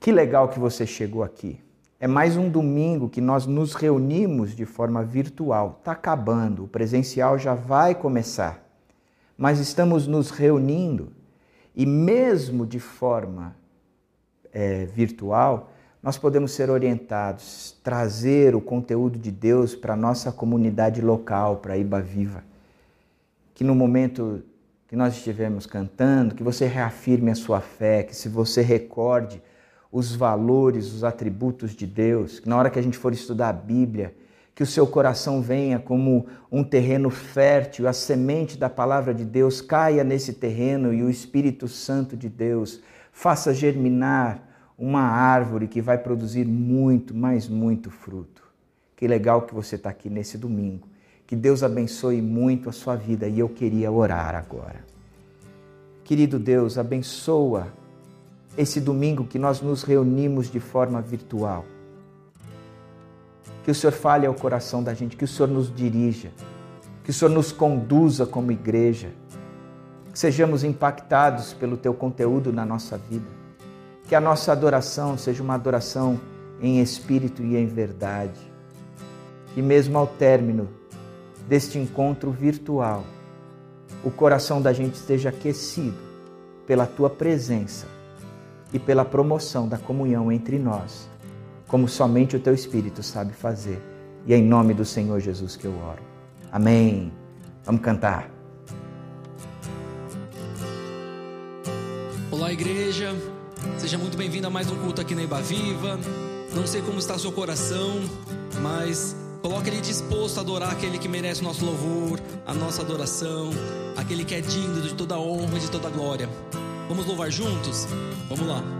Que legal que você chegou aqui. É mais um domingo que nós nos reunimos de forma virtual. Está acabando, o presencial já vai começar. Mas estamos nos reunindo e, mesmo de forma é, virtual, nós podemos ser orientados, trazer o conteúdo de Deus para a nossa comunidade local, para Iba Viva. Que no momento que nós estivermos cantando, que você reafirme a sua fé, que se você recorde os valores, os atributos de Deus, que na hora que a gente for estudar a Bíblia, que o seu coração venha como um terreno fértil, a semente da palavra de Deus caia nesse terreno e o Espírito Santo de Deus faça germinar uma árvore que vai produzir muito, mas muito fruto. Que legal que você está aqui nesse domingo. Que Deus abençoe muito a sua vida e eu queria orar agora. Querido Deus, abençoa esse domingo que nós nos reunimos de forma virtual. Que o Senhor fale ao coração da gente, que o Senhor nos dirija, que o Senhor nos conduza como igreja, que sejamos impactados pelo teu conteúdo na nossa vida, que a nossa adoração seja uma adoração em espírito e em verdade. E mesmo ao término deste encontro virtual, o coração da gente esteja aquecido pela tua presença e pela promoção da comunhão entre nós, como somente o teu Espírito sabe fazer. E é em nome do Senhor Jesus que eu oro. Amém. Vamos cantar. Olá, igreja. Seja muito bem-vindo a mais um culto aqui na Iba Viva. Não sei como está seu coração, mas Coloque ele disposto a adorar aquele que merece o nosso louvor, a nossa adoração, aquele que é digno de toda honra e de toda glória. Vamos louvar juntos? Vamos lá.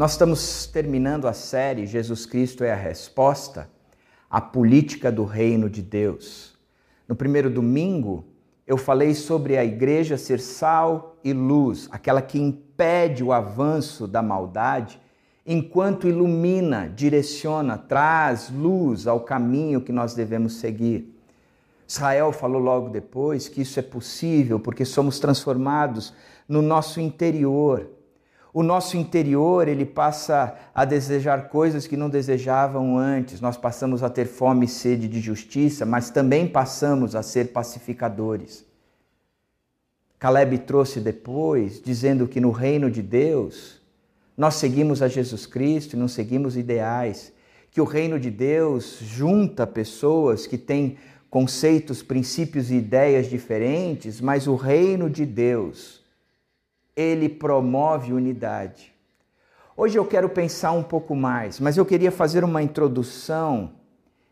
Nós estamos terminando a série Jesus Cristo é a Resposta à Política do Reino de Deus. No primeiro domingo, eu falei sobre a igreja ser sal e luz, aquela que impede o avanço da maldade, enquanto ilumina, direciona, traz luz ao caminho que nós devemos seguir. Israel falou logo depois que isso é possível porque somos transformados no nosso interior. O nosso interior, ele passa a desejar coisas que não desejavam antes. Nós passamos a ter fome e sede de justiça, mas também passamos a ser pacificadores. Caleb trouxe depois, dizendo que no reino de Deus, nós seguimos a Jesus Cristo e não seguimos ideais. Que o reino de Deus junta pessoas que têm conceitos, princípios e ideias diferentes, mas o reino de Deus, ele promove unidade. Hoje eu quero pensar um pouco mais, mas eu queria fazer uma introdução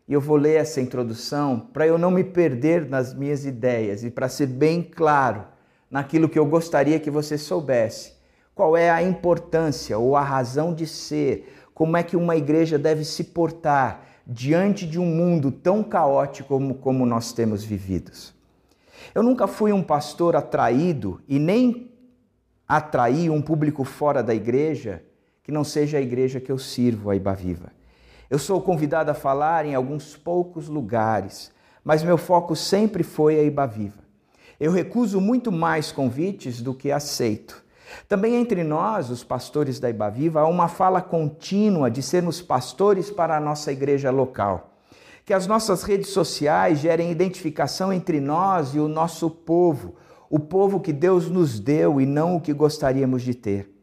e eu vou ler essa introdução para eu não me perder nas minhas ideias e para ser bem claro naquilo que eu gostaria que você soubesse. Qual é a importância ou a razão de ser? Como é que uma igreja deve se portar diante de um mundo tão caótico como, como nós temos vividos? Eu nunca fui um pastor atraído e nem atrair um público fora da igreja que não seja a igreja que eu sirvo, a Iba Viva. Eu sou convidado a falar em alguns poucos lugares, mas meu foco sempre foi a Iba Viva. Eu recuso muito mais convites do que aceito. Também entre nós, os pastores da Iba Viva, há uma fala contínua de sermos pastores para a nossa igreja local. Que as nossas redes sociais gerem identificação entre nós e o nosso povo, o povo que Deus nos deu e não o que gostaríamos de ter.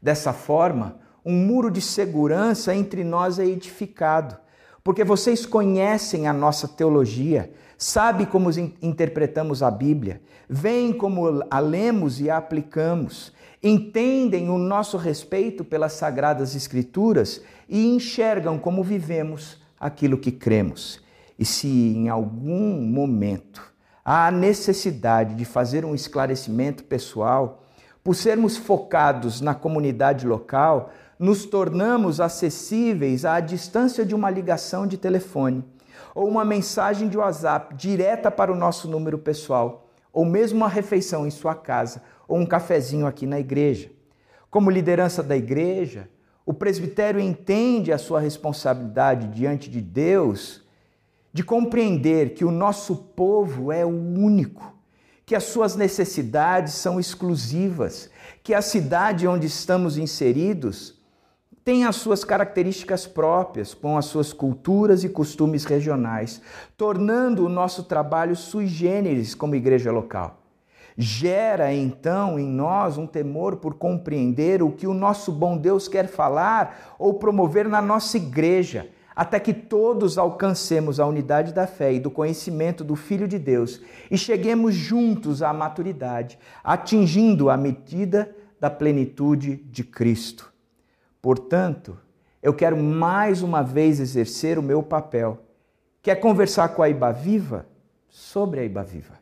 Dessa forma, um muro de segurança entre nós é edificado, porque vocês conhecem a nossa teologia, sabem como interpretamos a Bíblia, veem como a lemos e a aplicamos, entendem o nosso respeito pelas sagradas Escrituras e enxergam como vivemos aquilo que cremos. E se em algum momento há necessidade de fazer um esclarecimento pessoal, por sermos focados na comunidade local, nos tornamos acessíveis à distância de uma ligação de telefone ou uma mensagem de WhatsApp direta para o nosso número pessoal, ou mesmo uma refeição em sua casa ou um cafezinho aqui na igreja. Como liderança da igreja, o presbitério entende a sua responsabilidade diante de Deus de compreender que o nosso povo é o único, que as suas necessidades são exclusivas, que a cidade onde estamos inseridos tem as suas características próprias, com as suas culturas e costumes regionais, tornando o nosso trabalho sui generis como igreja local. Gera então em nós um temor por compreender o que o nosso bom Deus quer falar ou promover na nossa igreja, até que todos alcancemos a unidade da fé e do conhecimento do Filho de Deus e cheguemos juntos à maturidade, atingindo a medida da plenitude de Cristo. Portanto, eu quero mais uma vez exercer o meu papel, que é conversar com a Iba Viva sobre a Iba Viva.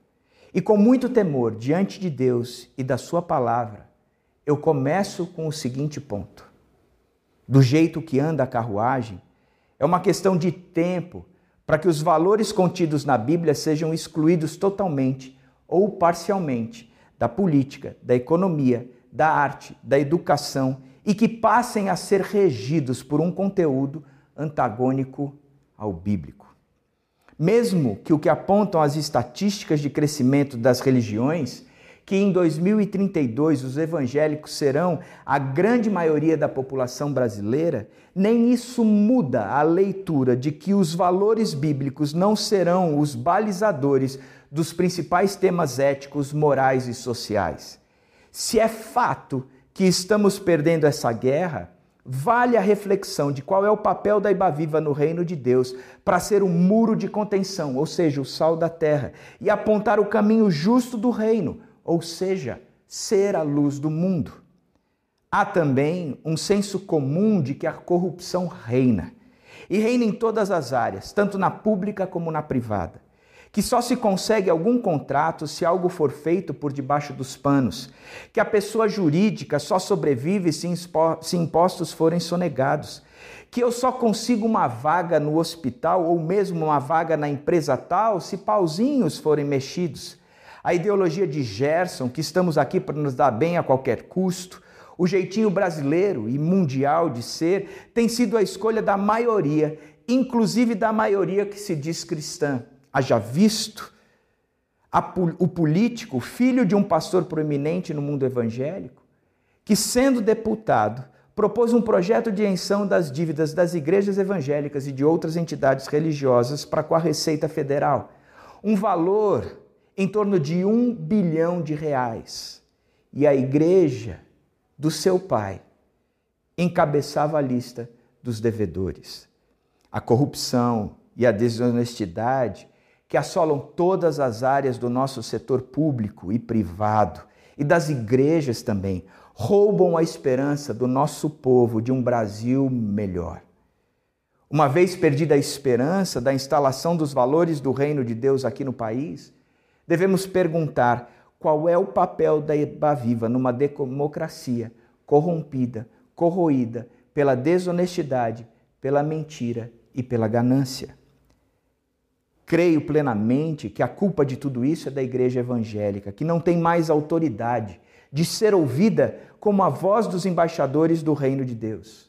E com muito temor diante de Deus e da Sua palavra, eu começo com o seguinte ponto: do jeito que anda a carruagem, é uma questão de tempo para que os valores contidos na Bíblia sejam excluídos totalmente ou parcialmente da política, da economia, da arte, da educação e que passem a ser regidos por um conteúdo antagônico ao bíblico. Mesmo que o que apontam as estatísticas de crescimento das religiões, que em 2032 os evangélicos serão a grande maioria da população brasileira, nem isso muda a leitura de que os valores bíblicos não serão os balizadores dos principais temas éticos, morais e sociais. Se é fato que estamos perdendo essa guerra, vale a reflexão de qual é o papel da Ibaviva no reino de Deus para ser um muro de contenção, ou seja, o sal da terra, e apontar o caminho justo do reino, ou seja, ser a luz do mundo. Há também um senso comum de que a corrupção reina, e reina em todas as áreas, tanto na pública como na privada que só se consegue algum contrato se algo for feito por debaixo dos panos, que a pessoa jurídica só sobrevive se, impostos forem sonegados, que eu só consigo uma vaga no hospital ou mesmo uma vaga na empresa tal se pauzinhos forem mexidos. A ideologia de Gerson, que estamos aqui para nos dar bem a qualquer custo, o jeitinho brasileiro e mundial de ser, tem sido a escolha da maioria, inclusive da maioria que se diz cristã haja visto o político, filho de um pastor proeminente no mundo evangélico, que, sendo deputado, propôs um projeto de isenção das dívidas das igrejas evangélicas e de outras entidades religiosas para com a Receita Federal. Um valor em torno de um bilhão de reais. E a igreja do seu pai encabeçava a lista dos devedores. A corrupção e a desonestidade que assolam todas as áreas do nosso setor público e privado e das igrejas também, roubam a esperança do nosso povo de um Brasil melhor. Uma vez perdida a esperança da instalação dos valores do reino de Deus aqui no país, devemos perguntar qual é o papel da Eba Viva numa democracia corrompida, corroída pela desonestidade, pela mentira e pela ganância. Creio plenamente que a culpa de tudo isso é da igreja evangélica, que não tem mais autoridade de ser ouvida como a voz dos embaixadores do reino de Deus.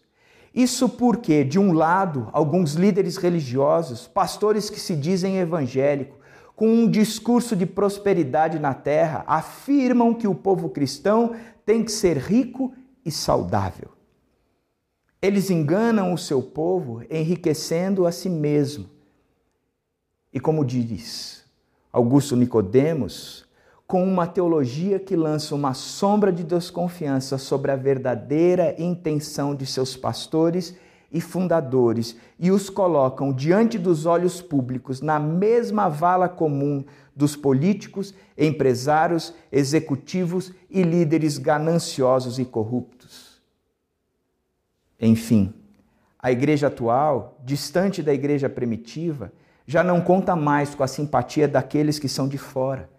Isso porque, de um lado, alguns líderes religiosos, pastores que se dizem evangélicos, com um discurso de prosperidade na terra, afirmam que o povo cristão tem que ser rico e saudável. Eles enganam o seu povo enriquecendo a si mesmo e como diz Augusto Nicodemos, com uma teologia que lança uma sombra de desconfiança sobre a verdadeira intenção de seus pastores e fundadores e os colocam diante dos olhos públicos na mesma vala comum dos políticos, empresários, executivos e líderes gananciosos e corruptos. Enfim, a igreja atual, distante da igreja primitiva, já não conta mais com a simpatia daqueles que são de fora.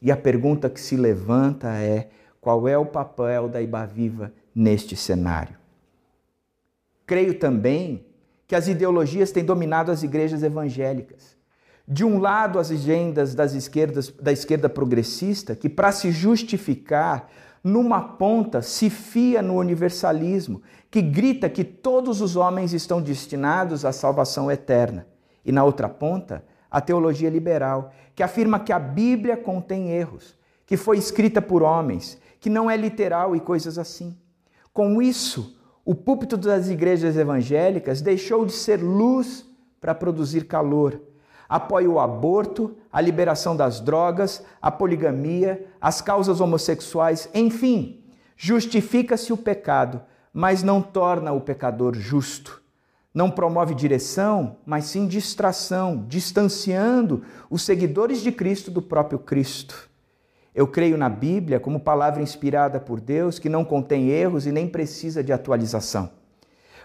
E a pergunta que se levanta é: qual é o papel da Ibaviva neste cenário? Creio também que as ideologias têm dominado as igrejas evangélicas. De um lado, as agendas das esquerdas, da esquerda progressista, que, para se justificar, numa ponta se fia no universalismo, que grita que todos os homens estão destinados à salvação eterna. E na outra ponta, a teologia liberal, que afirma que a Bíblia contém erros, que foi escrita por homens, que não é literal e coisas assim. Com isso, o púlpito das igrejas evangélicas deixou de ser luz para produzir calor. Apoia o aborto, a liberação das drogas, a poligamia, as causas homossexuais, enfim, justifica-se o pecado, mas não torna o pecador justo não promove direção, mas sim distração, distanciando os seguidores de Cristo do próprio Cristo. Eu creio na Bíblia como palavra inspirada por Deus, que não contém erros e nem precisa de atualização,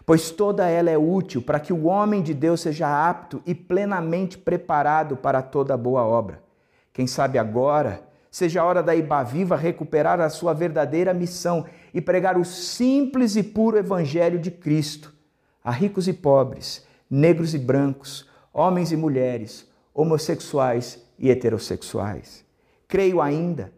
pois toda ela é útil para que o homem de Deus seja apto e plenamente preparado para toda boa obra. Quem sabe agora seja a hora da Iba Viva recuperar a sua verdadeira missão e pregar o simples e puro evangelho de Cristo a ricos e pobres, negros e brancos, homens e mulheres, homossexuais e heterossexuais. Creio ainda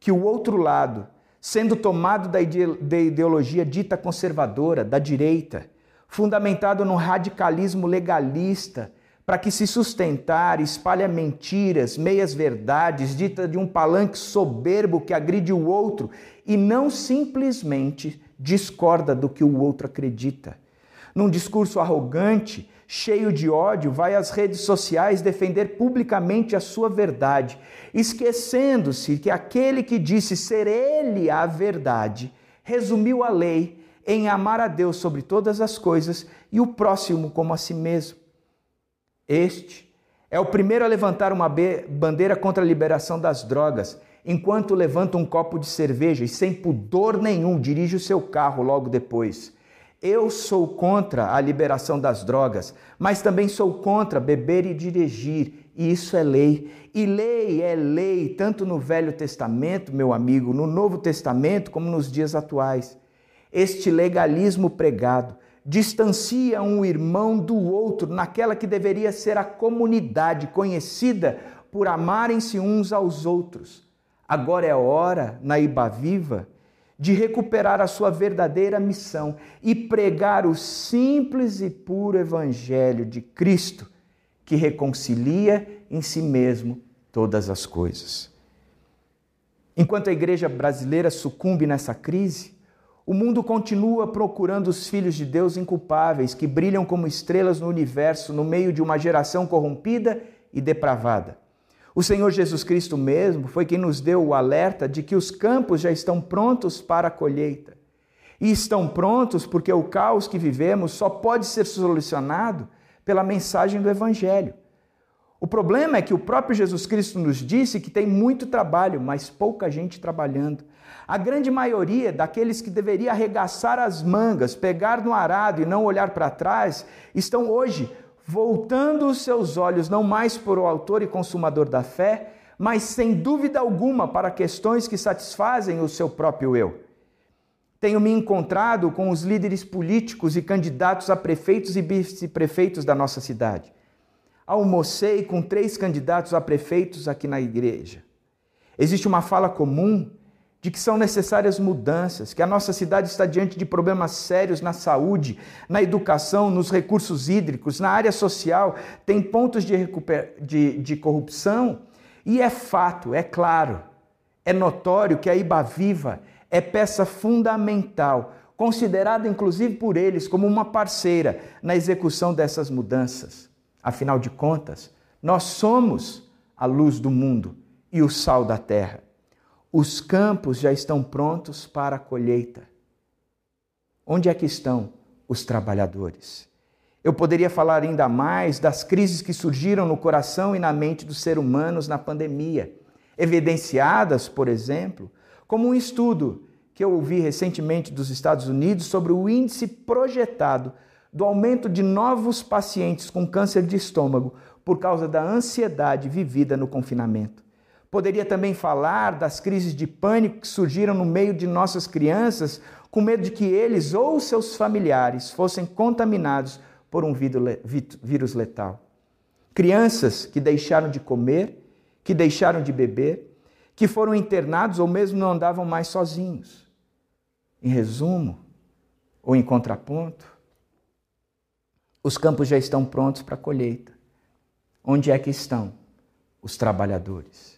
que o outro lado, sendo tomado da ideologia dita conservadora, da direita, fundamentado no radicalismo legalista, para que se sustentar, espalha mentiras, meias verdades, dita de um palanque soberbo que agride o outro e não simplesmente discorda do que o outro acredita. Num discurso arrogante, cheio de ódio, vai às redes sociais defender publicamente a sua verdade, esquecendo-se que aquele que disse ser ele a verdade resumiu a lei em amar a Deus sobre todas as coisas e o próximo como a si mesmo. Este é o primeiro a levantar uma bandeira contra a liberação das drogas, enquanto levanta um copo de cerveja e sem pudor nenhum dirige o seu carro logo depois. Eu sou contra a liberação das drogas, mas também sou contra beber e dirigir, e isso é lei. E lei é lei, tanto no Velho Testamento, meu amigo, no Novo Testamento, como nos dias atuais. Este legalismo pregado distancia um irmão do outro naquela que deveria ser a comunidade conhecida por amarem-se uns aos outros. Agora é hora, na Iba Viva, de recuperar a sua verdadeira missão e pregar o simples e puro Evangelho de Cristo, que reconcilia em si mesmo todas as coisas. Enquanto a igreja brasileira sucumbe nessa crise, o mundo continua procurando os filhos de Deus inculpáveis que brilham como estrelas no universo no meio de uma geração corrompida e depravada. O Senhor Jesus Cristo mesmo foi quem nos deu o alerta de que os campos já estão prontos para a colheita. E estão prontos porque o caos que vivemos só pode ser solucionado pela mensagem do Evangelho. O problema é que o próprio Jesus Cristo nos disse que tem muito trabalho, mas pouca gente trabalhando. A grande maioria daqueles que deveria arregaçar as mangas, pegar no arado e não olhar para trás, estão hoje voltando os seus olhos não mais para o autor e consumador da fé, mas sem dúvida alguma para questões que satisfazem o seu próprio eu. Tenho me encontrado com os líderes políticos e candidatos a prefeitos e vice-prefeitos da nossa cidade. Almocei com três candidatos a prefeitos aqui na igreja. Existe uma fala comum de que são necessárias mudanças, que a nossa cidade está diante de problemas sérios na saúde, na educação, nos recursos hídricos, na área social, tem pontos de, de, de corrupção. E é fato, é claro, é notório que a Iba Viva é peça fundamental, considerada inclusive por eles como uma parceira na execução dessas mudanças. Afinal de contas, nós somos a luz do mundo e o sal da terra. Os campos já estão prontos para a colheita. Onde é que estão os trabalhadores? Eu poderia falar ainda mais das crises que surgiram no coração e na mente dos seres humanos na pandemia, evidenciadas, por exemplo, como um estudo que eu ouvi recentemente dos Estados Unidos sobre o índice projetado do aumento de novos pacientes com câncer de estômago por causa da ansiedade vivida no confinamento. Poderia também falar das crises de pânico que surgiram no meio de nossas crianças, com medo de que eles ou seus familiares fossem contaminados por um vírus letal. Crianças que deixaram de comer, que deixaram de beber, que foram internados ou mesmo não andavam mais sozinhos. Em resumo, ou em contraponto, os campos já estão prontos para a colheita. Onde é que estão os trabalhadores?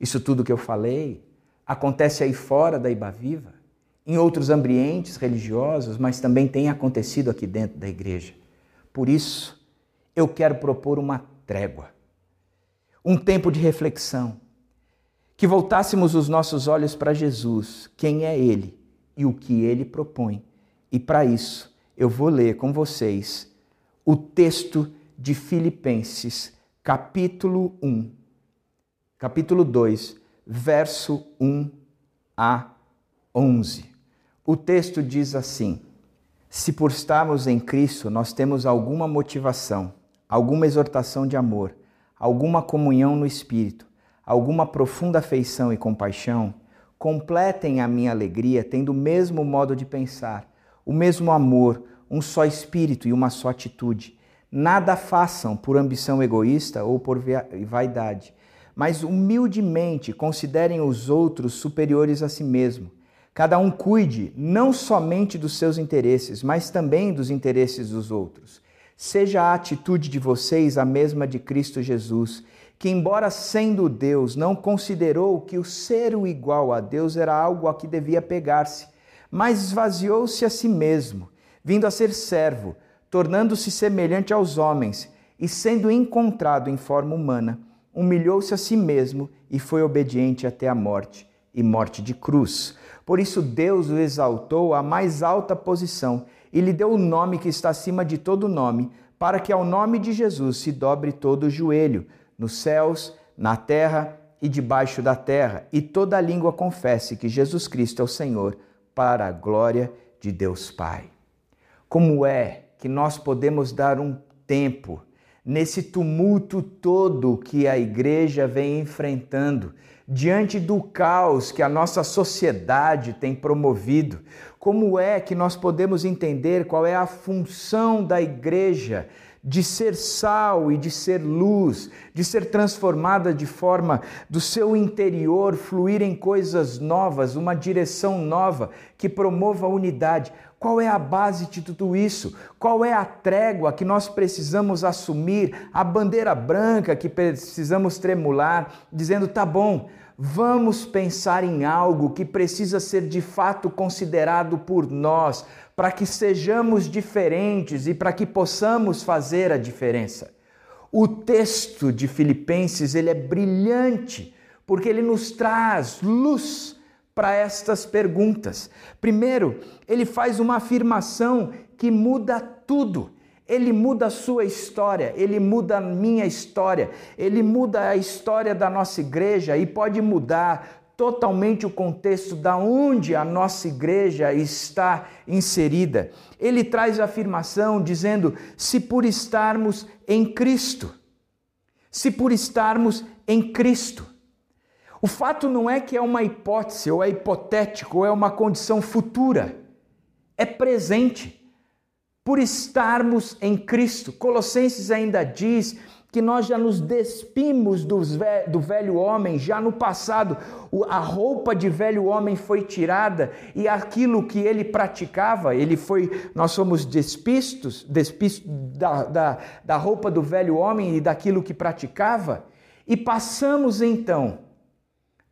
Isso tudo que eu falei acontece aí fora da Iba Viva, em outros ambientes religiosos, mas também tem acontecido aqui dentro da igreja. Por isso, eu quero propor uma trégua, um tempo de reflexão, que voltássemos os nossos olhos para Jesus, quem é Ele e o que Ele propõe. E para isso, eu vou ler com vocês o texto de Filipenses, capítulo 1, capítulo 2, verso 1 a 11. O texto diz assim: Se por estarmos em Cristo nós temos alguma motivação, alguma exortação de amor, alguma comunhão no Espírito, alguma profunda afeição e compaixão, completem a minha alegria tendo o mesmo modo de pensar, o mesmo amor, um só espírito e uma só atitude. Nada façam por ambição egoísta ou por vaidade mas humildemente considerem os outros superiores a si mesmo. Cada um cuide não somente dos seus interesses, mas também dos interesses dos outros. Seja a atitude de vocês a mesma de Cristo Jesus, que, embora sendo Deus, não considerou que o ser o igual a Deus era algo a que devia pegar-se, mas esvaziou-se a si mesmo, vindo a ser servo, tornando-se semelhante aos homens, e sendo encontrado em forma humana, humilhou-se a si mesmo e foi obediente até a morte e morte de cruz. Por isso Deus o exaltou à mais alta posição e lhe deu o nome que está acima de todo nome, para que ao nome de Jesus se dobre todo o joelho, nos céus, na terra e debaixo da terra, e toda língua confesse que Jesus Cristo é o Senhor, para a glória de Deus Pai. Como é que nós podemos dar um tempo nesse tumulto todo que a igreja vem enfrentando, diante do caos que a nossa sociedade tem promovido, como é que nós podemos entender qual é a função da igreja de ser sal e de ser luz, de ser transformada de forma do seu interior fluir em coisas novas, uma direção nova que promova a unidade. Qual é a base de tudo isso? Qual é a trégua que nós precisamos assumir, a bandeira branca que precisamos tremular, dizendo: tá bom, vamos pensar em algo que precisa ser de fato considerado por nós, para que sejamos diferentes e para que possamos fazer a diferença. O texto de Filipenses, ele é brilhante, porque ele nos traz luz para estas perguntas. Primeiro, ele faz uma afirmação que muda tudo. Ele muda a sua história, ele muda a minha história, ele muda a história da nossa igreja e pode mudar totalmente o contexto da onde a nossa igreja está inserida. Ele traz a afirmação dizendo: se por estarmos em Cristo, se por estarmos em Cristo. O fato não é que é uma hipótese, ou é hipotético, ou é uma condição futura. É presente. Por estarmos em Cristo. Colossenses ainda diz que nós já nos despimos do velho homem, já no passado a roupa de velho homem foi tirada e aquilo que ele praticava, ele foi, nós somos despistos, despistos da, da, da roupa do velho homem e daquilo que praticava, e passamos então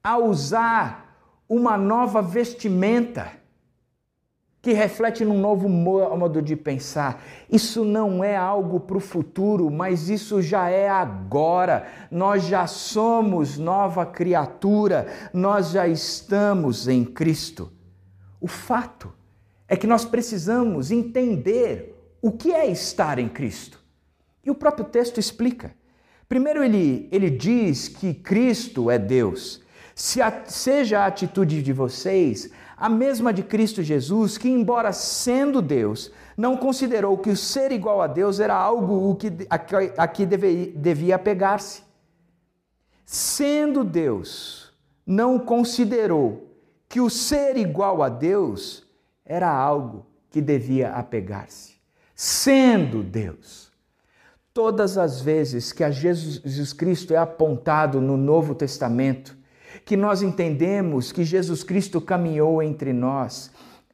a usar uma nova vestimenta que reflete num novo modo de pensar. Isso não é algo para o futuro, mas isso já é agora. Nós já somos nova criatura, nós já estamos em Cristo. O fato é que nós precisamos entender o que é estar em Cristo. E o próprio texto explica. Primeiro, ele, ele diz que Cristo é Deus se a, seja a atitude de vocês a mesma de Cristo Jesus, que, embora sendo Deus, não considerou que o ser igual a Deus era algo que, a, a que devia, devia apegar-se. Sendo Deus, não considerou que o ser igual a Deus era algo que devia apegar-se. Sendo Deus. Todas as vezes que a Jesus Cristo é apontado no Novo Testamento, que nós entendemos que Jesus Cristo caminhou entre nós.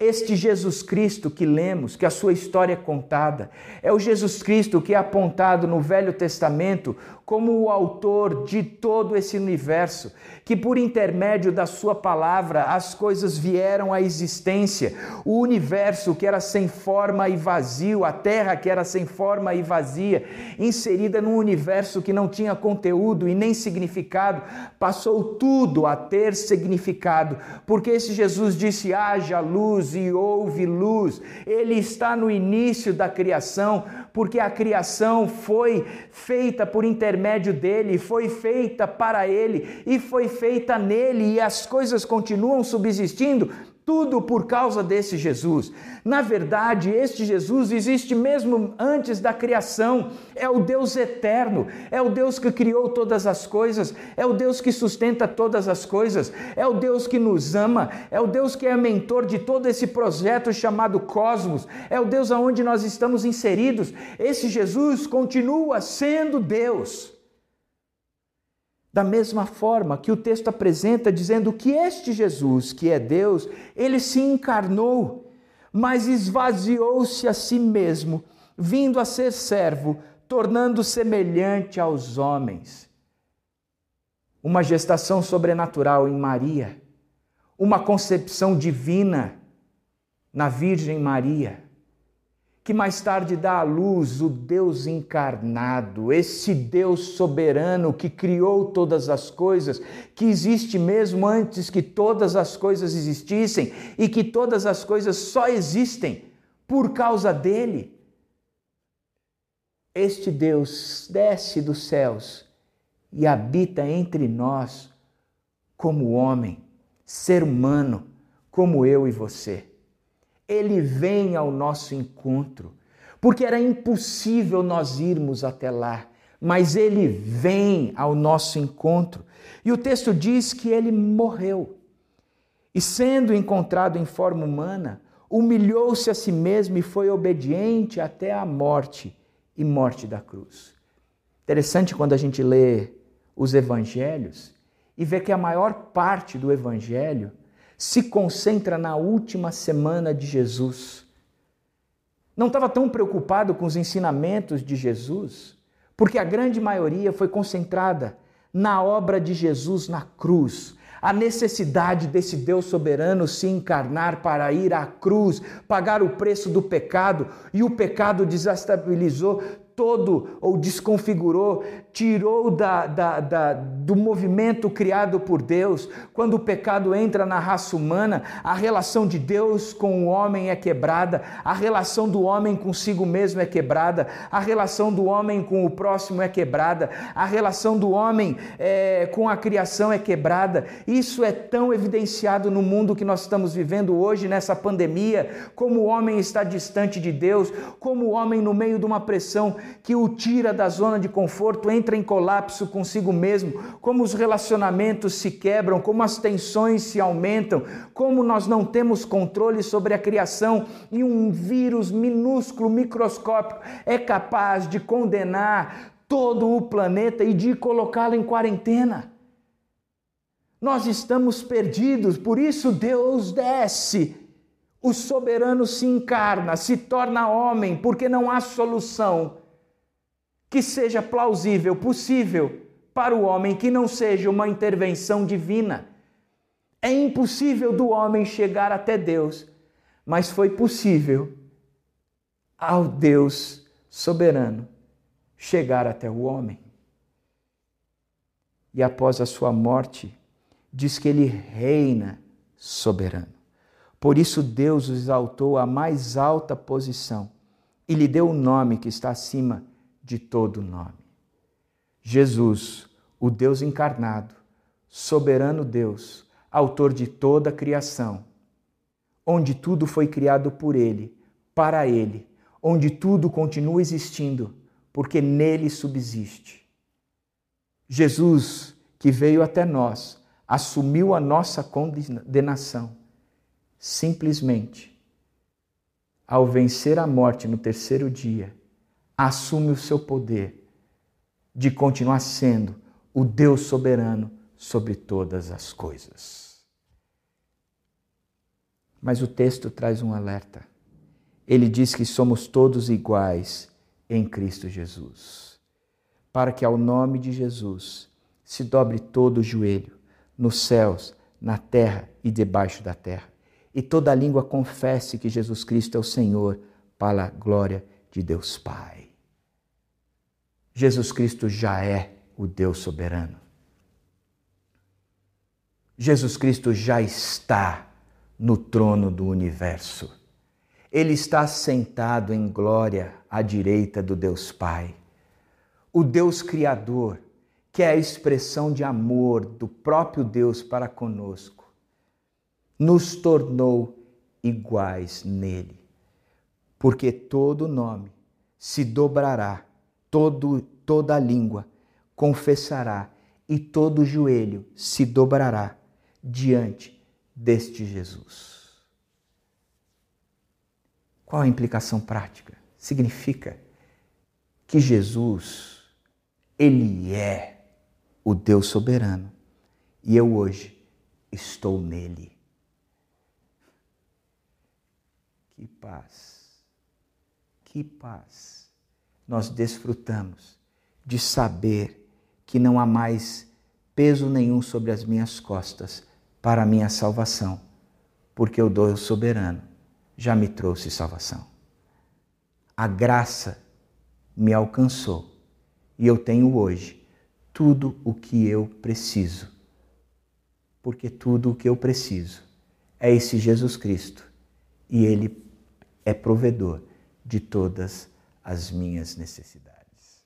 Este Jesus Cristo que lemos, que a sua história é contada, é o Jesus Cristo que é apontado no Velho Testamento como o autor de todo esse universo, que por intermédio da sua palavra as coisas vieram à existência. O universo que era sem forma e vazio, a terra que era sem forma e vazia, inserida num universo que não tinha conteúdo e nem significado, passou tudo a ter significado, porque esse Jesus disse: haja e houve luz. Ele está no início da criação, porque a criação foi feita por intermédio dele, foi feita para ele e foi feita nele, e as coisas continuam subsistindo tudo por causa desse Jesus. Na verdade, este Jesus existe mesmo antes da criação. É o Deus eterno, é o Deus que criou todas as coisas, é o Deus que sustenta todas as coisas, é o Deus que nos ama, é o Deus que é mentor de todo esse projeto chamado cosmos, é o Deus aonde nós estamos inseridos. Esse Jesus continua sendo Deus. Da mesma forma que o texto apresenta, dizendo que este Jesus, que é Deus, ele se encarnou, mas esvaziou-se a si mesmo, vindo a ser servo, tornando semelhante aos homens. Uma gestação sobrenatural em Maria, uma concepção divina na Virgem Maria que mais tarde dá à luz o Deus encarnado, esse Deus soberano que criou todas as coisas, que existe mesmo antes que todas as coisas existissem e que todas as coisas só existem por causa dele. Este Deus desce dos céus e habita entre nós como homem, ser humano, como eu e você ele vem ao nosso encontro, porque era impossível nós irmos até lá, mas ele vem ao nosso encontro. E o texto diz que ele morreu. E sendo encontrado em forma humana, humilhou-se a si mesmo e foi obediente até a morte e morte da cruz. Interessante quando a gente lê os evangelhos e vê que a maior parte do evangelho se concentra na última semana de Jesus. Não estava tão preocupado com os ensinamentos de Jesus, porque a grande maioria foi concentrada na obra de Jesus na cruz, a necessidade desse Deus soberano se encarnar para ir à cruz, pagar o preço do pecado, e o pecado desestabilizou todo ou desconfigurou, tirou da, da, da, do movimento criado por Deus. Quando o pecado entra na raça humana, a relação de Deus com o homem é quebrada, a relação do homem consigo mesmo é quebrada, a relação do homem com o próximo é quebrada, a relação do homem é, com a criação é quebrada. Isso é tão evidenciado no mundo que nós estamos vivendo hoje, nessa pandemia, como o homem está distante de Deus, como o homem no meio de uma pressão que o tira da zona de conforto, entra em colapso consigo mesmo, como os relacionamentos se quebram, como as tensões se aumentam, como nós não temos controle sobre a criação e um vírus minúsculo, microscópico, é capaz de condenar todo o planeta e de colocá-lo em quarentena. Nós estamos perdidos, por isso Deus desce. O soberano se encarna, se torna homem, porque não há solução que seja plausível, possível para o homem, que não seja uma intervenção divina. É impossível do homem chegar até Deus, mas foi possível ao Deus soberano chegar até o homem. E após a sua morte, diz que ele reina soberano. Por isso Deus o exaltou à mais alta posição e lhe deu o um nome que está acima de todo nome. Jesus, o Deus encarnado, soberano Deus, autor de toda a criação, onde tudo foi criado por Ele, para Ele, onde tudo continua existindo, porque nele subsiste. Jesus, que veio até nós, assumiu a nossa condenação, simplesmente, ao vencer a morte no terceiro dia assume o seu poder de continuar sendo o Deus soberano sobre todas as coisas. Mas o texto traz um alerta. Ele diz que somos todos iguais em Cristo Jesus, para que ao nome de Jesus se dobre todo o joelho, nos céus, na terra e debaixo da terra, e toda língua confesse que Jesus Cristo é o Senhor, para a glória de Deus Pai. Jesus Cristo já é o Deus soberano. Jesus Cristo já está no trono do universo. Ele está sentado em glória à direita do Deus Pai. O Deus Criador, que é a expressão de amor do próprio Deus para conosco, nos tornou iguais nele, porque todo nome se dobrará todo, toda língua confessará e todo joelho se dobrará diante deste Jesus. Qual a implicação prática? Significa que Jesus, Ele é o Deus soberano e eu hoje estou nele. Que paz, que paz nós desfrutamos de saber que não há mais peso nenhum sobre as minhas costas para a minha salvação, porque o Deus soberano já me trouxe salvação. A graça me alcançou e eu tenho hoje tudo o que eu preciso. Porque tudo o que eu preciso é esse Jesus Cristo e Ele é provedor de todas as minhas necessidades.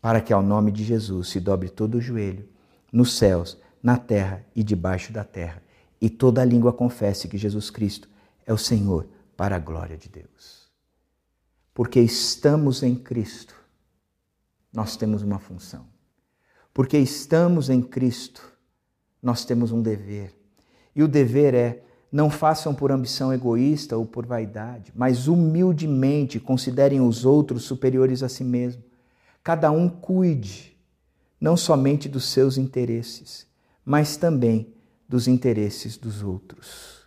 Para que ao nome de Jesus se dobre todo o joelho, nos céus, na terra e debaixo da terra, e toda língua confesse que Jesus Cristo é o Senhor, para a glória de Deus. Porque estamos em Cristo, nós temos uma função. Porque estamos em Cristo, nós temos um dever. E o dever é não façam por ambição egoísta ou por vaidade, mas humildemente considerem os outros superiores a si mesmo. Cada um cuide não somente dos seus interesses, mas também dos interesses dos outros.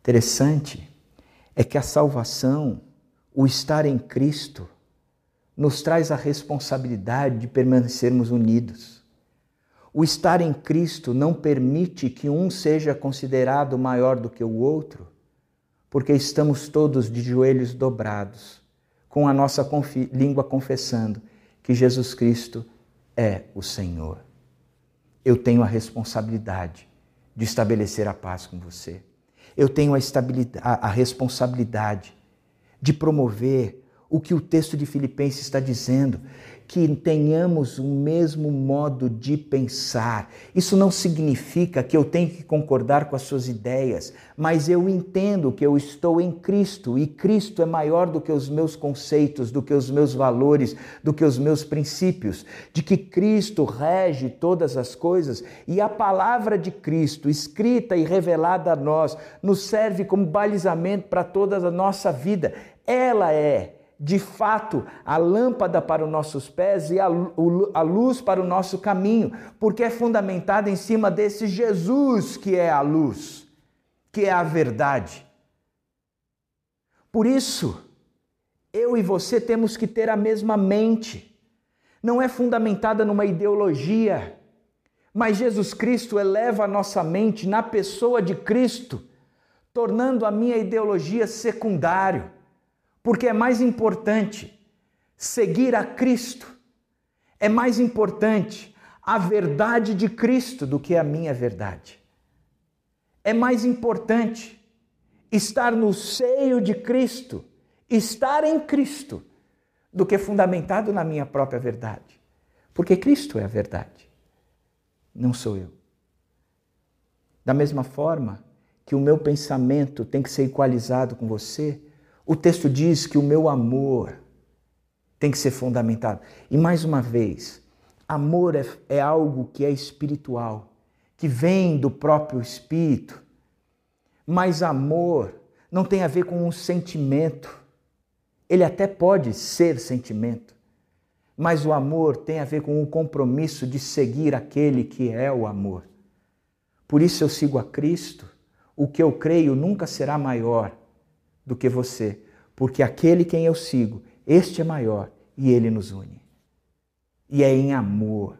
Interessante é que a salvação, o estar em Cristo, nos traz a responsabilidade de permanecermos unidos. O estar em Cristo não permite que um seja considerado maior do que o outro, porque estamos todos de joelhos dobrados, com a nossa língua confessando que Jesus Cristo é o Senhor. Eu tenho a responsabilidade de estabelecer a paz com você. Eu tenho a, a, a responsabilidade de promover o que o texto de Filipenses está dizendo, que tenhamos o mesmo modo de pensar. Isso não significa que eu tenho que concordar com as suas ideias, mas eu entendo que eu estou em Cristo e Cristo é maior do que os meus conceitos, do que os meus valores, do que os meus princípios, de que Cristo rege todas as coisas e a palavra de Cristo, escrita e revelada a nós, nos serve como balizamento para toda a nossa vida. Ela é de fato, a lâmpada para os nossos pés e a, a, luz para o nosso caminho, porque é fundamentada em cima desse Jesus que é a luz, que é a verdade. Por isso, eu e você temos que ter a mesma mente. Não é fundamentada numa ideologia, mas Jesus Cristo eleva a nossa mente na pessoa de Cristo, tornando a minha ideologia secundário porque é mais importante seguir a Cristo, é mais importante a verdade de Cristo do que a minha verdade. É mais importante estar no seio de Cristo, estar em Cristo, do que fundamentado na minha própria verdade. Porque Cristo é a verdade, não sou eu. Da mesma forma que o meu pensamento tem que ser equalizado com você, o texto diz que o meu amor tem que ser fundamentado. E mais uma vez, amor é, é algo que é espiritual, que vem do próprio espírito. Mas amor não tem a ver com um sentimento. Ele até pode ser sentimento, mas o amor tem a ver com o compromisso de seguir aquele que é o amor. Por isso eu sigo a Cristo. O que eu creio nunca será maior do que você, porque aquele quem eu sigo, este é maior e ele nos une. E é em amor,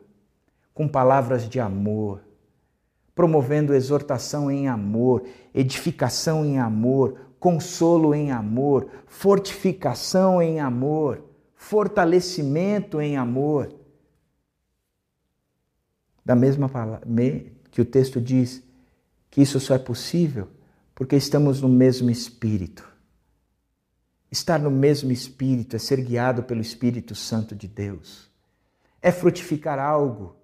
com palavras de amor, promovendo exortação em amor, edificação em amor, consolo em amor, fortificação em amor, fortalecimento em amor. Da mesma palavra que o texto diz que isso só é possível porque estamos no mesmo espírito. Estar no mesmo Espírito é ser guiado pelo Espírito Santo de Deus. É frutificar algo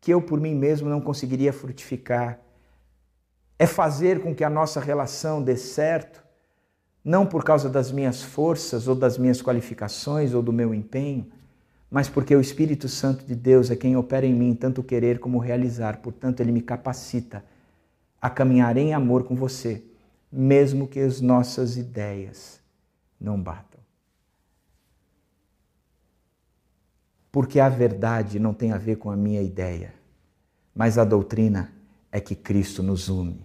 que eu por mim mesmo não conseguiria frutificar. É fazer com que a nossa relação dê certo, não por causa das minhas forças ou das minhas qualificações ou do meu empenho, mas porque o Espírito Santo de Deus é quem opera em mim tanto querer como realizar, portanto, ele me capacita a caminhar em amor com você, mesmo que as nossas ideias não batam. Porque a verdade não tem a ver com a minha ideia, mas a doutrina é que Cristo nos une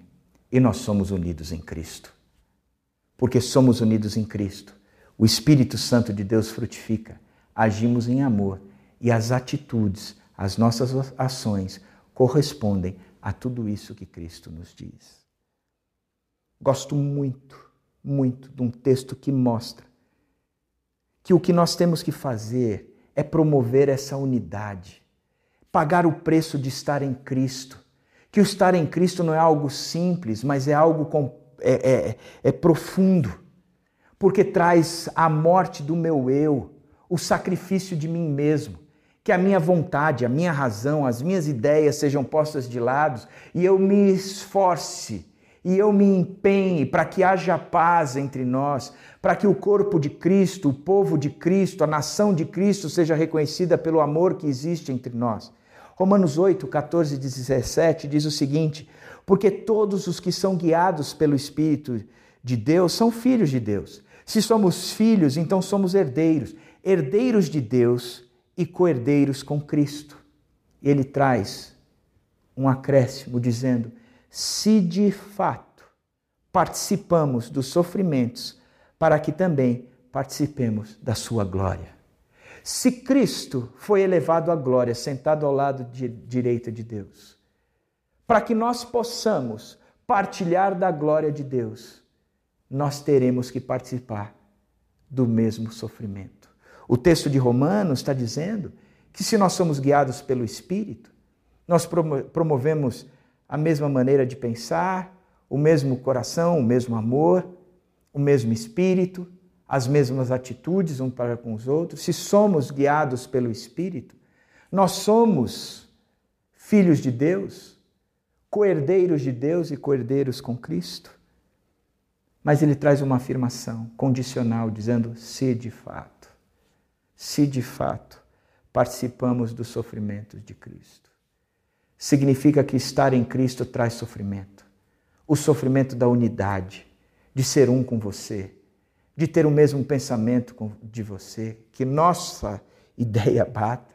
e nós somos unidos em Cristo. porque somos unidos em Cristo. O Espírito Santo de Deus frutifica, agimos em amor e as atitudes, as nossas ações correspondem a tudo isso que Cristo nos diz. Gosto muito, muito de um texto que mostra que o que nós temos que fazer é promover essa unidade, pagar o preço de estar em Cristo. Que o estar em Cristo não é algo simples, mas é algo com, é, é, é profundo, porque traz a morte do meu eu, o sacrifício de mim mesmo que a minha vontade, a minha razão, as minhas ideias sejam postas de lado e eu me esforce e eu me empenhe para que haja paz entre nós, para que o corpo de Cristo, o povo de Cristo, a nação de Cristo seja reconhecida pelo amor que existe entre nós. Romanos 8, 14 e 17 diz o seguinte: Porque todos os que são guiados pelo Espírito de Deus são filhos de Deus. Se somos filhos, então somos herdeiros, herdeiros de Deus e coerdeiros com Cristo. Ele traz um acréscimo dizendo: se de fato participamos dos sofrimentos, para que também participemos da sua glória. Se Cristo foi elevado à glória, sentado ao lado de direita de Deus, para que nós possamos partilhar da glória de Deus, nós teremos que participar do mesmo sofrimento. O texto de Romanos está dizendo que se nós somos guiados pelo Espírito, nós promovemos a mesma maneira de pensar, o mesmo coração, o mesmo amor, o mesmo espírito, as mesmas atitudes um para com os outros. Se somos guiados pelo Espírito, nós somos filhos de Deus, coerdeiros de Deus e coerdeiros com Cristo. Mas ele traz uma afirmação condicional, dizendo: se de fato se de fato participamos dos sofrimentos de Cristo. Significa que estar em Cristo traz sofrimento. O sofrimento da unidade, de ser um com você, de ter o mesmo pensamento de você, que nossa ideia bata,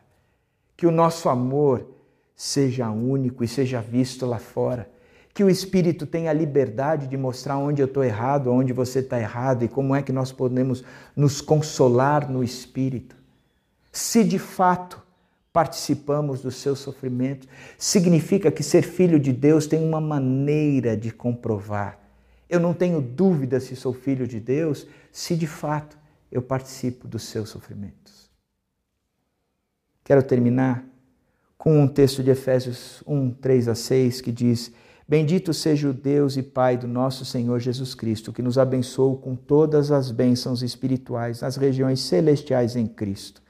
que o nosso amor seja único e seja visto lá fora, que o Espírito tenha a liberdade de mostrar onde eu estou errado, onde você está errado e como é que nós podemos nos consolar no Espírito. Se de fato participamos do seu sofrimento, significa que ser filho de Deus tem uma maneira de comprovar. Eu não tenho dúvida se sou filho de Deus, se de fato eu participo dos seus sofrimentos. Quero terminar com um texto de Efésios 1, 3 a 6, que diz: Bendito seja o Deus e Pai do nosso Senhor Jesus Cristo, que nos abençoou com todas as bênçãos espirituais nas regiões celestiais em Cristo.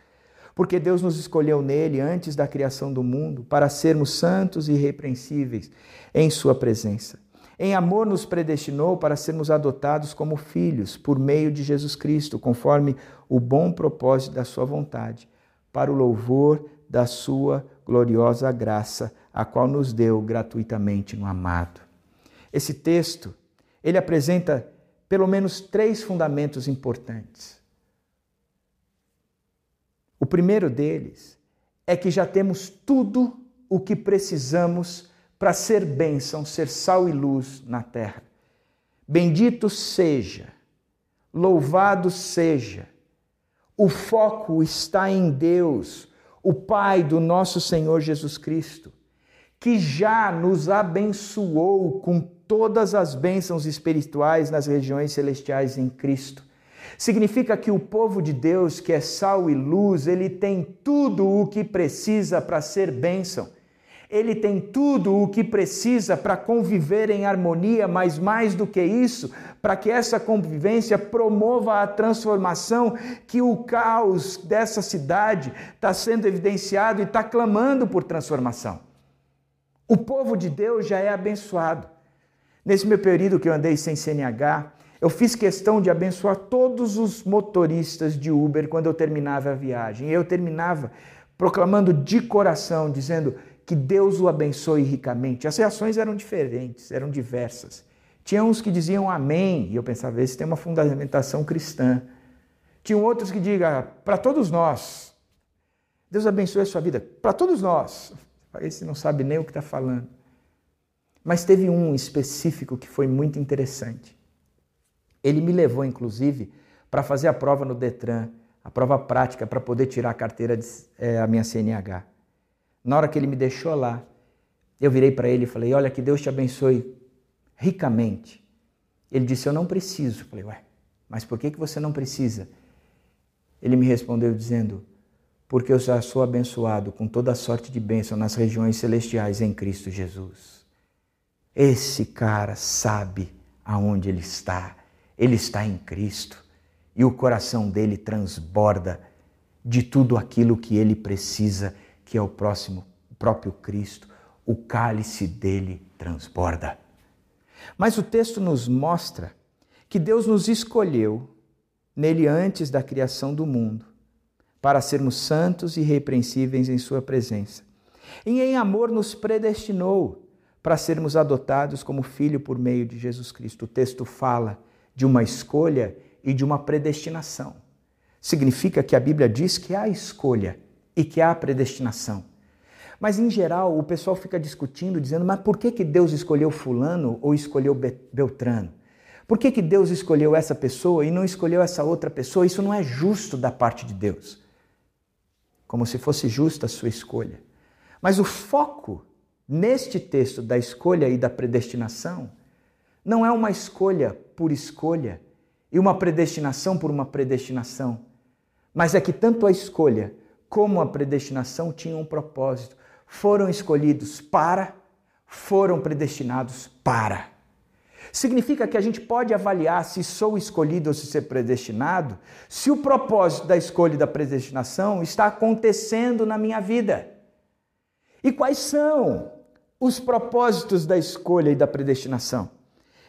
Porque Deus nos escolheu nele antes da criação do mundo para sermos santos e irrepreensíveis em Sua presença. Em amor nos predestinou para sermos adotados como filhos por meio de Jesus Cristo, conforme o bom propósito da Sua vontade, para o louvor da Sua gloriosa graça a qual nos deu gratuitamente no amado. Esse texto, ele apresenta pelo menos três fundamentos importantes. Primeiro deles é que já temos tudo o que precisamos para ser bênção, ser sal e luz na terra. Bendito seja, louvado seja. O foco está em Deus, o Pai do nosso Senhor Jesus Cristo que já nos abençoou com todas as bênçãos espirituais nas regiões celestiais em Cristo. Significa que o povo de Deus, que é sal e luz, ele tem tudo o que precisa para ser bênção. Ele tem tudo o que precisa para conviver em harmonia, mas mais do que isso, para que essa convivência promova a transformação que o caos dessa cidade está sendo evidenciado e está clamando por transformação. O povo de Deus já é abençoado. Nesse meu período que eu andei sem CNH, eu fiz questão de abençoar todos os motoristas de Uber quando eu terminava a viagem. Eu terminava proclamando de coração, dizendo que Deus o abençoe ricamente. As reações eram diferentes, eram diversas. Tinha uns que diziam amém, e eu pensava, esse tem uma fundamentação cristã. Tinha outros que digam, para todos nós. Deus abençoe a sua vida, para todos nós. Esse não sabe nem o que está falando. Mas teve um específico que foi muito interessante. Ele me levou, inclusive, para fazer a prova no Detran, a prova prática para poder tirar a carteira, de, é, a minha CNH. Na hora que ele me deixou lá, eu virei para ele e falei: Olha, que Deus te abençoe ricamente. Ele disse: Eu não preciso. Eu falei: Ué, mas por que, que você não precisa? Ele me respondeu dizendo: Porque eu já sou abençoado com toda sorte de bênção nas regiões celestiais em Cristo Jesus. Esse cara sabe aonde ele está. Ele está em Cristo e o coração dele transborda de tudo aquilo que ele precisa, que é o próximo, o próprio Cristo. O cálice dele transborda. Mas o texto nos mostra que Deus nos escolheu nele antes da criação do mundo, para sermos santos e irrepreensíveis em Sua presença. E em amor nos predestinou para sermos adotados como filho por meio de Jesus Cristo. O texto fala de uma escolha e de uma predestinação. Significa que a Bíblia diz que há escolha e que há predestinação. Mas em geral o pessoal fica discutindo, dizendo, mas por que, que Deus escolheu fulano ou escolheu Beltrano? Por que, que Deus escolheu essa pessoa e não escolheu essa outra pessoa? Isso não é justo da parte de Deus. Como se fosse justa a sua escolha. Mas o foco neste texto da escolha e da predestinação não é uma escolha por escolha, e uma predestinação por uma predestinação. Mas é que tanto a escolha como a predestinação tinham um propósito. Foram escolhidos para, foram predestinados para. Significa que a gente pode avaliar se sou escolhido ou se ser predestinado, se o propósito da escolha e da predestinação está acontecendo na minha vida. E quais são os propósitos da escolha e da predestinação?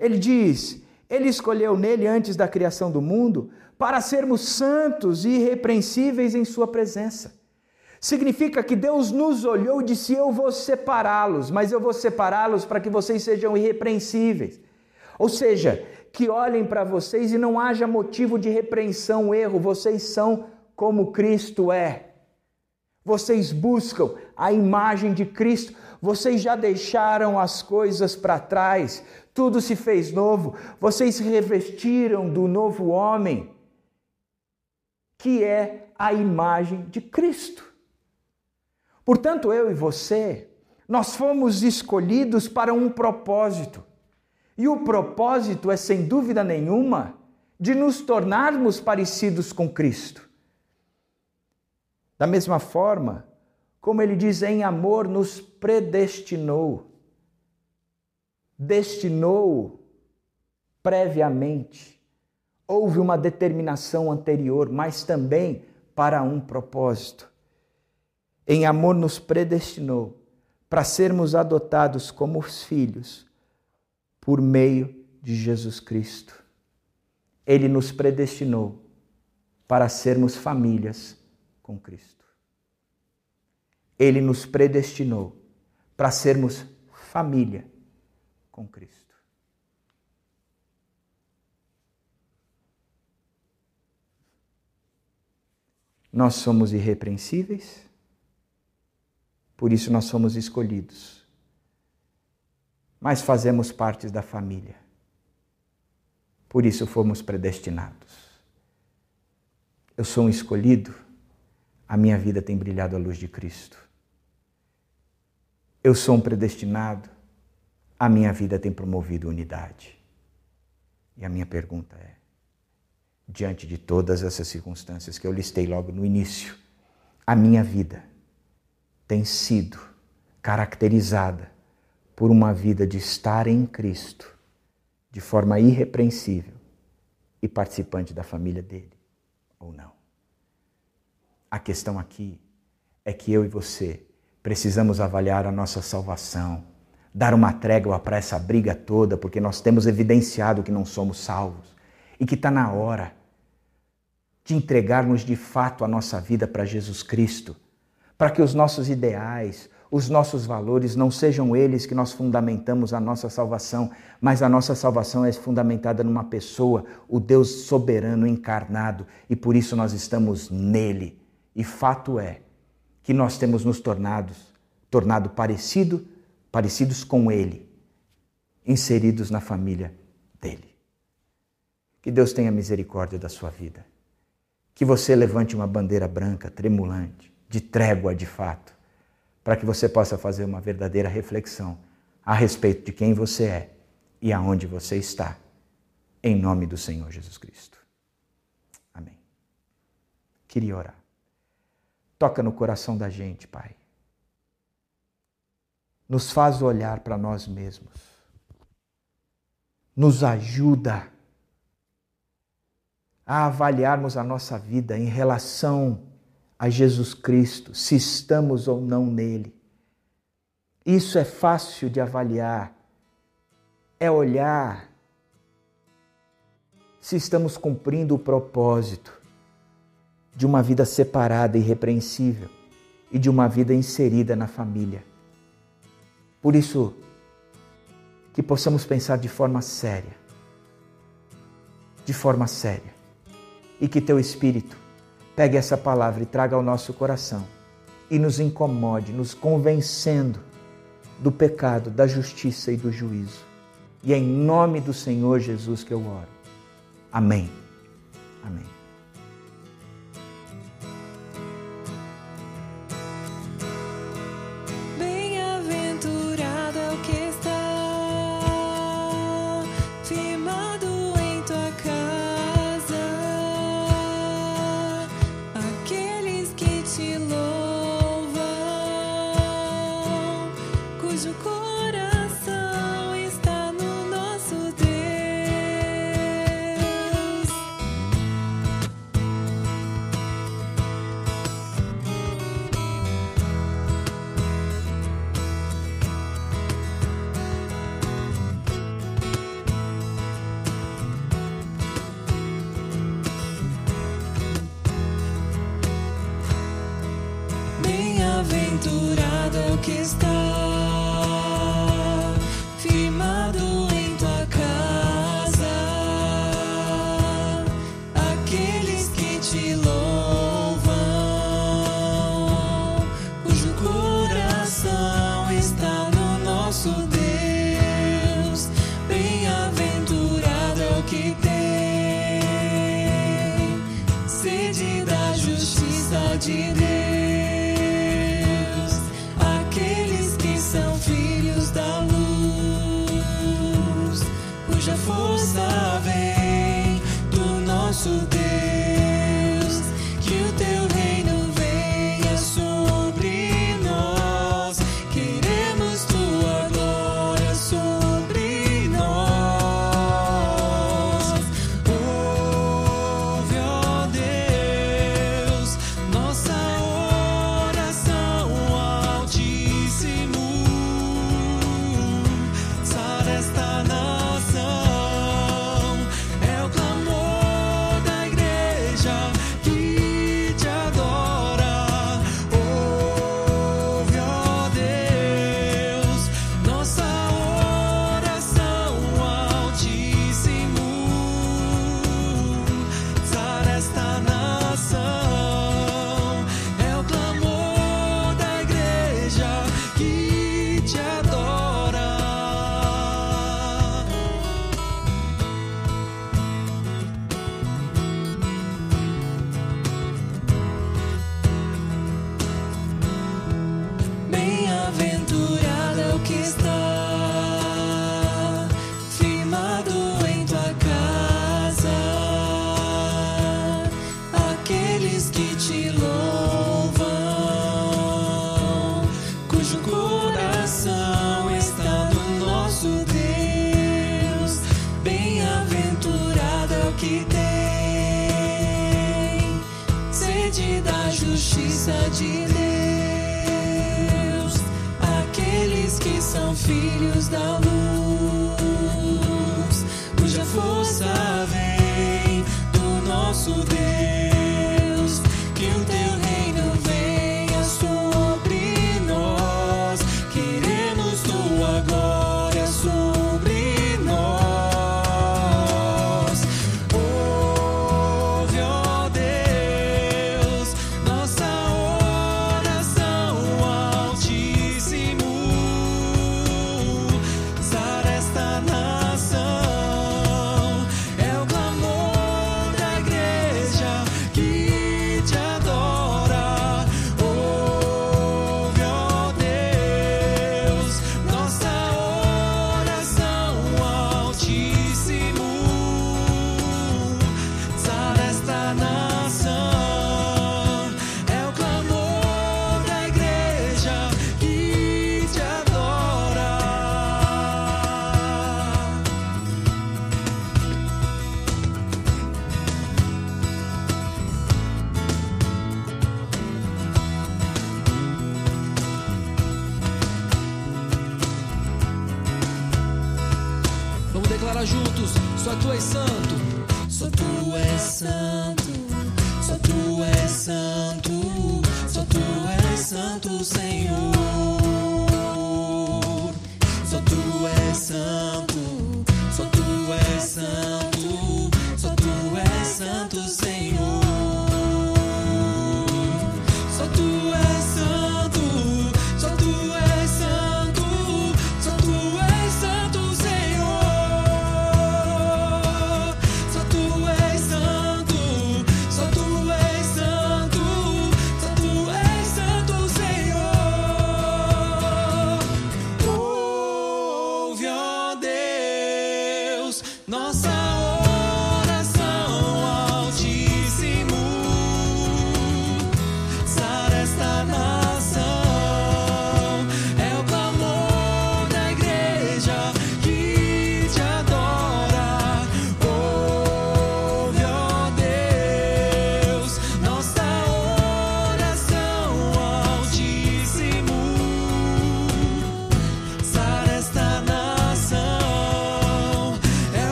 Ele diz: ele escolheu nele antes da criação do mundo para sermos santos e irrepreensíveis em Sua presença. Significa que Deus nos olhou e disse: Eu vou separá-los, mas eu vou separá-los para que vocês sejam irrepreensíveis. Ou seja, que olhem para vocês e não haja motivo de repreensão, erro, vocês são como Cristo é. Vocês buscam a imagem de Cristo, vocês já deixaram as coisas para trás, tudo se fez novo, vocês se revestiram do novo homem, que é a imagem de Cristo. Portanto, eu e você, nós fomos escolhidos para um propósito. E o propósito é, sem dúvida nenhuma, de nos tornarmos parecidos com Cristo. Da mesma forma, como ele diz, em amor nos predestinou destinou previamente. Houve uma determinação anterior, mas também para um propósito. Em amor nos predestinou para sermos adotados como filhos por meio de Jesus Cristo. Ele nos predestinou para sermos famílias com Cristo. Ele nos predestinou para sermos família com Cristo. Nós somos irrepreensíveis, por isso nós somos escolhidos. Mas fazemos parte da família, por isso fomos predestinados. Eu sou um escolhido, a minha vida tem brilhado a luz de Cristo. Eu sou um predestinado, a minha vida tem promovido unidade. E a minha pergunta é: diante de todas essas circunstâncias que eu listei logo no início, a minha vida tem sido caracterizada por uma vida de estar em Cristo de forma irrepreensível e participante da família dele, ou não? A questão aqui é que eu e você precisamos avaliar a nossa salvação dar uma trégua para essa briga toda, porque nós temos evidenciado que não somos salvos e que está na hora de entregarmos de fato a nossa vida para Jesus Cristo, para que os nossos ideais, os nossos valores não sejam eles que nós fundamentamos a nossa salvação, mas a nossa salvação é fundamentada numa pessoa, o Deus soberano encarnado, e por isso nós estamos nele. E fato é que nós temos nos tornado, tornado parecido parecidos com ele, inseridos na família dele. Que Deus tenha misericórdia da sua vida. Que você levante uma bandeira branca, tremulante, de trégua de fato, para que você possa fazer uma verdadeira reflexão a respeito de quem você é e aonde você está. Em nome do Senhor Jesus Cristo. Amém. Queria orar. Toca no coração da gente, Pai. Nos faz olhar para nós mesmos. Nos ajuda a avaliarmos a nossa vida em relação a Jesus Cristo, se estamos ou não nele. Isso é fácil de avaliar. É olhar se estamos cumprindo o propósito de uma vida separada e irrepreensível e de uma vida inserida na família. Por isso, que possamos pensar de forma séria, de forma séria, e que teu Espírito pegue essa palavra e traga ao nosso coração e nos incomode, nos convencendo do pecado, da justiça e do juízo. E é em nome do Senhor Jesus que eu oro. Amém. Amém.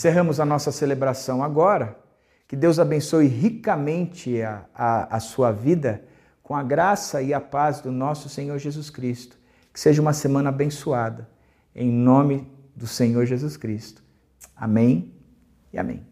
Encerramos a nossa celebração agora. Que Deus abençoe ricamente a, a, a sua vida com a graça e a paz do nosso Senhor Jesus Cristo. Que seja uma semana abençoada. Em nome do Senhor Jesus Cristo. Amém e amém.